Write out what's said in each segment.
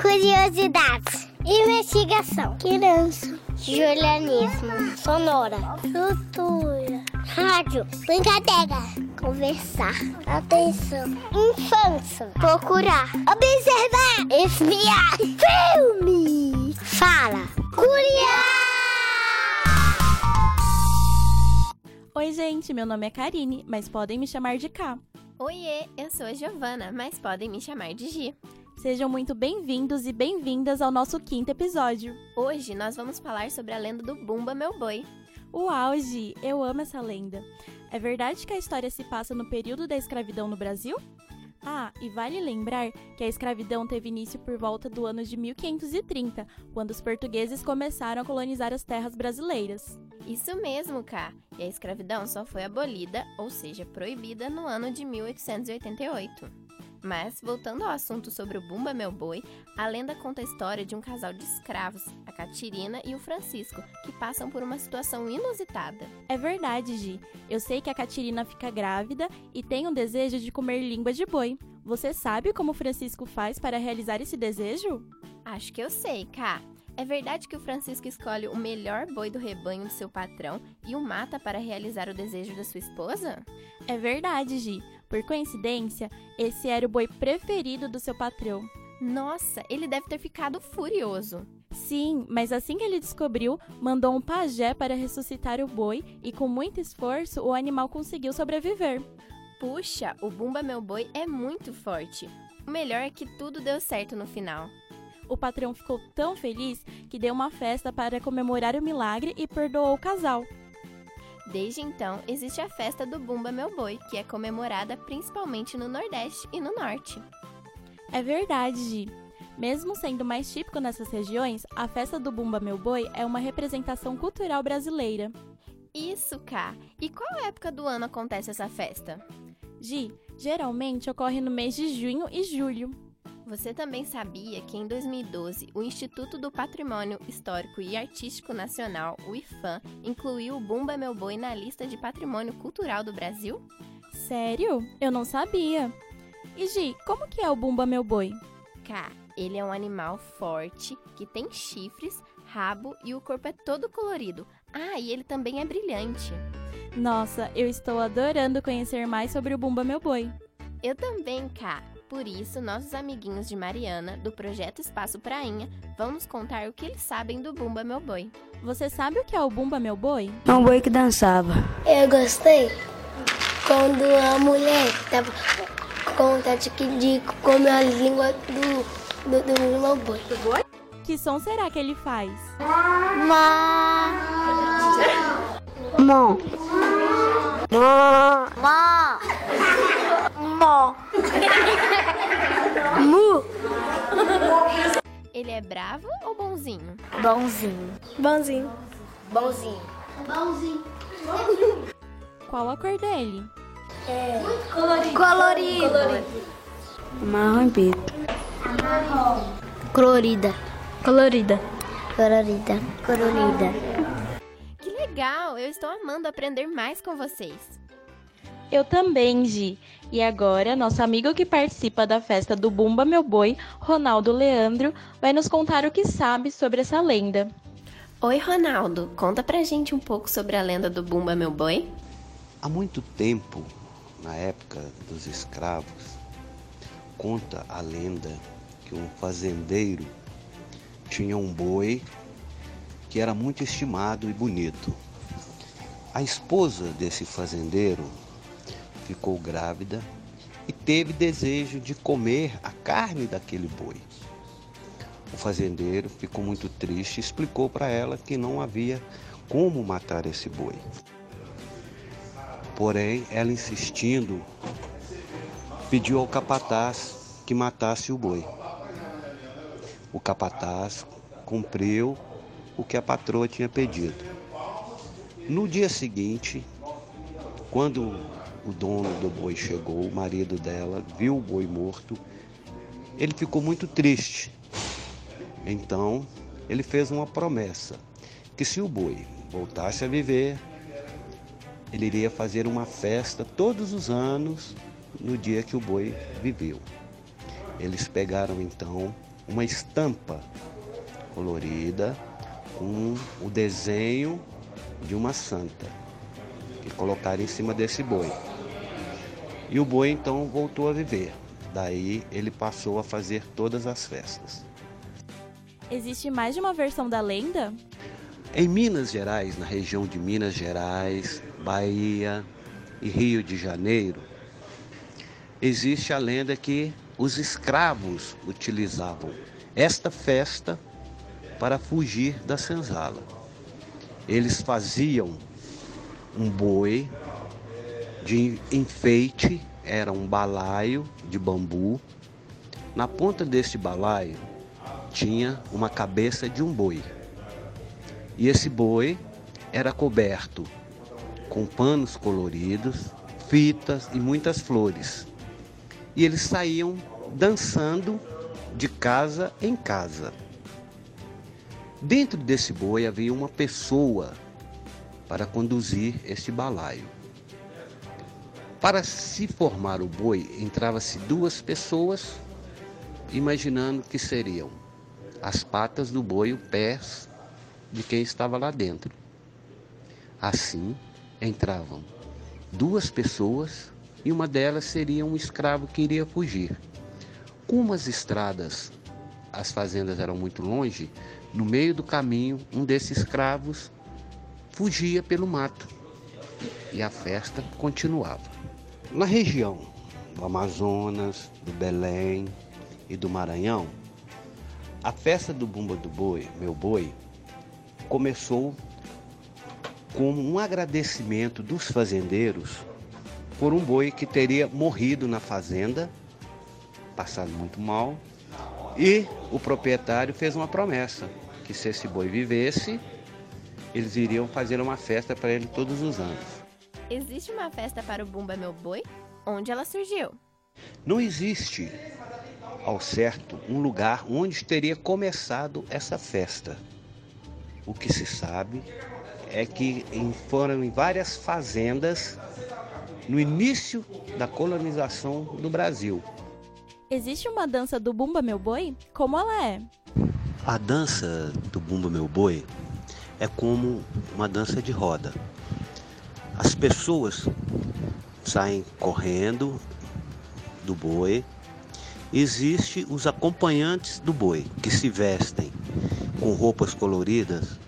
Curiosidades. Investigação. Criança. Julianismo. Sonora. Cultura. Rádio. Brincadeira. Conversar. Atenção. Infância. Procurar. Observar. Espiar. Filme. Fala. Curiar. Oi, gente, meu nome é Karine, mas podem me chamar de K. Oiê, eu sou a Giovana, mas podem me chamar de Gi. Sejam muito bem-vindos e bem-vindas ao nosso quinto episódio. Hoje nós vamos falar sobre a lenda do Bumba Meu Boi. Uau, Gi, eu amo essa lenda. É verdade que a história se passa no período da escravidão no Brasil? Ah, e vale lembrar que a escravidão teve início por volta do ano de 1530, quando os portugueses começaram a colonizar as terras brasileiras. Isso mesmo, Cá. E a escravidão só foi abolida, ou seja, proibida, no ano de 1888. Mas, voltando ao assunto sobre o Bumba Meu Boi, a lenda conta a história de um casal de escravos, a Catirina e o Francisco, que passam por uma situação inusitada. É verdade, Gi. Eu sei que a Catirina fica grávida e tem um desejo de comer língua de boi. Você sabe como o Francisco faz para realizar esse desejo? Acho que eu sei, Cá. É verdade que o Francisco escolhe o melhor boi do rebanho do seu patrão e o mata para realizar o desejo da sua esposa? É verdade, Gi. Por coincidência, esse era o boi preferido do seu patrão. Nossa, ele deve ter ficado furioso. Sim, mas assim que ele descobriu, mandou um pajé para ressuscitar o boi e, com muito esforço, o animal conseguiu sobreviver. Puxa, o Bumba Meu Boi é muito forte. O melhor é que tudo deu certo no final. O patrão ficou tão feliz que deu uma festa para comemorar o milagre e perdoou o casal. Desde então, existe a festa do Bumba Meu Boi, que é comemorada principalmente no Nordeste e no Norte. É verdade, Gi. Mesmo sendo mais típico nessas regiões, a festa do Bumba Meu Boi é uma representação cultural brasileira. Isso, Cá! E qual época do ano acontece essa festa? Gi, geralmente ocorre no mês de junho e julho. Você também sabia que em 2012 o Instituto do Patrimônio Histórico e Artístico Nacional, o IFAM, incluiu o Bumba Meu Boi na lista de Patrimônio Cultural do Brasil? Sério? Eu não sabia. E Gi, como que é o Bumba Meu Boi? Cá, ele é um animal forte que tem chifres, rabo e o corpo é todo colorido. Ah, e ele também é brilhante. Nossa, eu estou adorando conhecer mais sobre o Bumba Meu Boi. Eu também, Cá. Por isso, nossos amiguinhos de Mariana, do projeto Espaço Prainha, vão nos contar o que eles sabem do Bumba Meu Boi. Você sabe o que é o Bumba Meu Boi? É um boi que dançava. Eu gostei quando a mulher tava com vontade de comer a língua do, do, do meu boi. Que som será que ele faz? Má. Mó. Mó. Mó. Mó. Mu. Ele é bravo ou bonzinho? Bonzinho. Bonzinho. Bonzinho. Bonzinho. Qual a cor dele? Colorido. Marrom e preto. Colorida. Colorida. Colorida. Colorida. Que legal! Eu estou amando aprender mais com vocês. Eu também, Gi. E agora, nosso amigo que participa da festa do Bumba Meu Boi, Ronaldo Leandro, vai nos contar o que sabe sobre essa lenda. Oi, Ronaldo. Conta pra gente um pouco sobre a lenda do Bumba Meu Boi. Há muito tempo, na época dos escravos, conta a lenda que um fazendeiro tinha um boi que era muito estimado e bonito. A esposa desse fazendeiro ficou grávida e teve desejo de comer a carne daquele boi. O fazendeiro ficou muito triste e explicou para ela que não havia como matar esse boi. Porém, ela insistindo, pediu ao capataz que matasse o boi. O capataz cumpriu o que a patroa tinha pedido. No dia seguinte, quando o dono do boi chegou, o marido dela viu o boi morto, ele ficou muito triste. Então, ele fez uma promessa que se o boi voltasse a viver, ele iria fazer uma festa todos os anos no dia que o boi viveu. Eles pegaram então uma estampa colorida com o desenho de uma santa e colocaram em cima desse boi. E o boi então voltou a viver. Daí ele passou a fazer todas as festas. Existe mais de uma versão da lenda? Em Minas Gerais, na região de Minas Gerais, Bahia e Rio de Janeiro, existe a lenda que os escravos utilizavam esta festa para fugir da senzala. Eles faziam um boi de enfeite, era um balaio de bambu. Na ponta deste balaio tinha uma cabeça de um boi. E esse boi era coberto com panos coloridos, fitas e muitas flores. E eles saíam dançando de casa em casa. Dentro desse boi havia uma pessoa para conduzir este balaio. Para se formar o boi, entrava-se duas pessoas, imaginando que seriam as patas do boi, os pés de quem estava lá dentro. Assim, entravam duas pessoas e uma delas seria um escravo que iria fugir. Como as estradas, as fazendas eram muito longe, no meio do caminho, um desses escravos fugia pelo mato e a festa continuava. Na região do Amazonas, do Belém e do Maranhão, a festa do Bumba do Boi, meu boi, começou como um agradecimento dos fazendeiros por um boi que teria morrido na fazenda, passado muito mal, e o proprietário fez uma promessa que se esse boi vivesse, eles iriam fazer uma festa para ele todos os anos. Existe uma festa para o Bumba Meu Boi? Onde ela surgiu? Não existe, ao certo, um lugar onde teria começado essa festa. O que se sabe é que foram em várias fazendas no início da colonização do Brasil. Existe uma dança do Bumba Meu Boi? Como ela é? A dança do Bumba Meu Boi é como uma dança de roda. As pessoas saem correndo do boi. Existem os acompanhantes do boi, que se vestem com roupas coloridas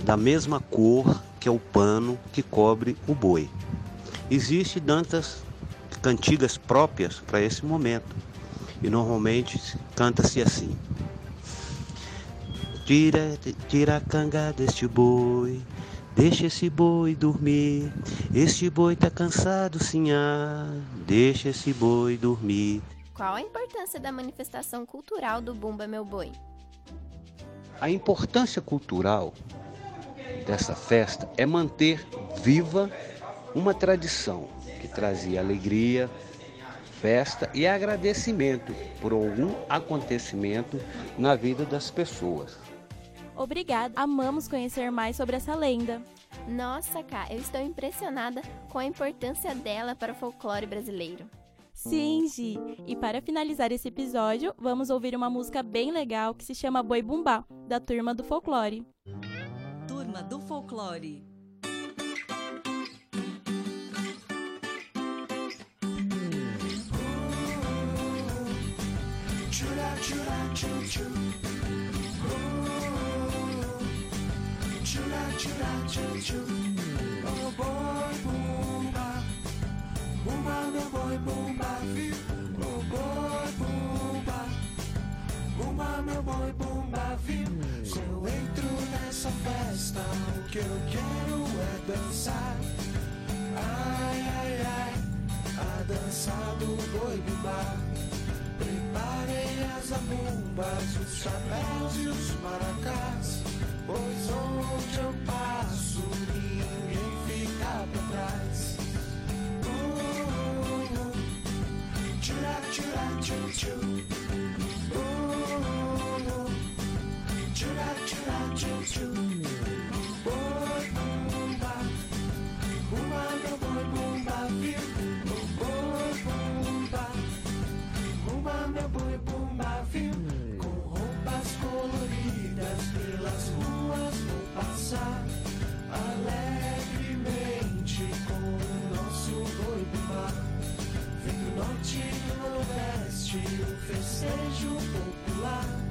da mesma cor que é o pano que cobre o boi. Existem danças cantigas próprias para esse momento. E normalmente canta-se assim: Tira, tira a canga deste boi, Deixa esse boi dormir, este boi tá cansado, sinhá. Deixa esse boi dormir. Qual a importância da manifestação cultural do Bumba Meu Boi? A importância cultural dessa festa é manter viva uma tradição que trazia alegria, festa e agradecimento por algum acontecimento na vida das pessoas. Obrigada, amamos conhecer mais sobre essa lenda. Nossa, Cá, eu estou impressionada com a importância dela para o folclore brasileiro. Sim, Gi. E para finalizar esse episódio, vamos ouvir uma música bem legal que se chama Boi Bumbá, da Turma do Folclore. Turma do Folclore. Chura, chura, chu, chu. Oh boy boomba, boomba meu boy boomba viu. Boy boomba, boomba meu boy boomba viu. Se eu entro nessa festa, o que eu quero é dançar. Ai ai ai, a dança do boi bumbá. Preparei as abumbas, os chapéus e os maracás. Pois eu passo, ninguém fica pra trás. Uh, tchu. Uh, tchura, tchura, tchu, tchu. Boi, bumba, bumba, meu boi, bumba, viu? Bumba, meu boi, bumba, viu? dançar alegremente com o nosso boi do mar. Vem do norte e do nordeste o festejo popular.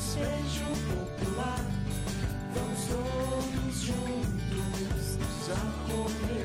Um festejo popular. Vamos todos juntos já comemorar.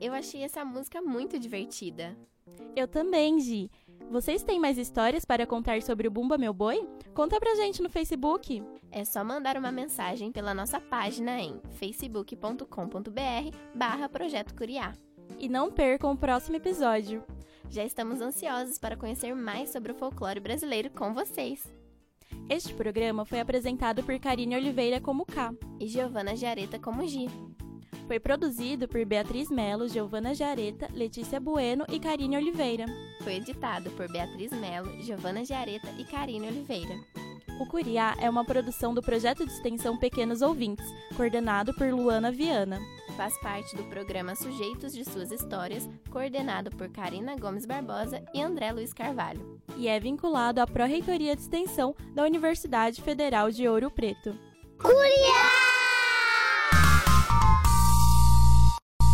Eu achei essa música muito divertida. Eu também, Gi. Vocês têm mais histórias para contar sobre o Bumba Meu Boi? Conta pra gente no Facebook. É só mandar uma mensagem pela nossa página em facebook.com.br barra Projeto Curiá. E não percam o próximo episódio. Já estamos ansiosos para conhecer mais sobre o folclore brasileiro com vocês. Este programa foi apresentado por Karine Oliveira como K. E Giovana Jareta como Gi. Foi produzido por Beatriz Melo, Giovana Jareta, Letícia Bueno e Karine Oliveira. Foi editado por Beatriz Melo, Giovana Jareta e Karine Oliveira. O Curiá é uma produção do projeto de extensão Pequenos Ouvintes, coordenado por Luana Viana. Faz parte do programa Sujeitos de Suas Histórias, coordenado por Karina Gomes Barbosa e André Luiz Carvalho. E é vinculado à Pró-Reitoria de Extensão da Universidade Federal de Ouro Preto. Curiá!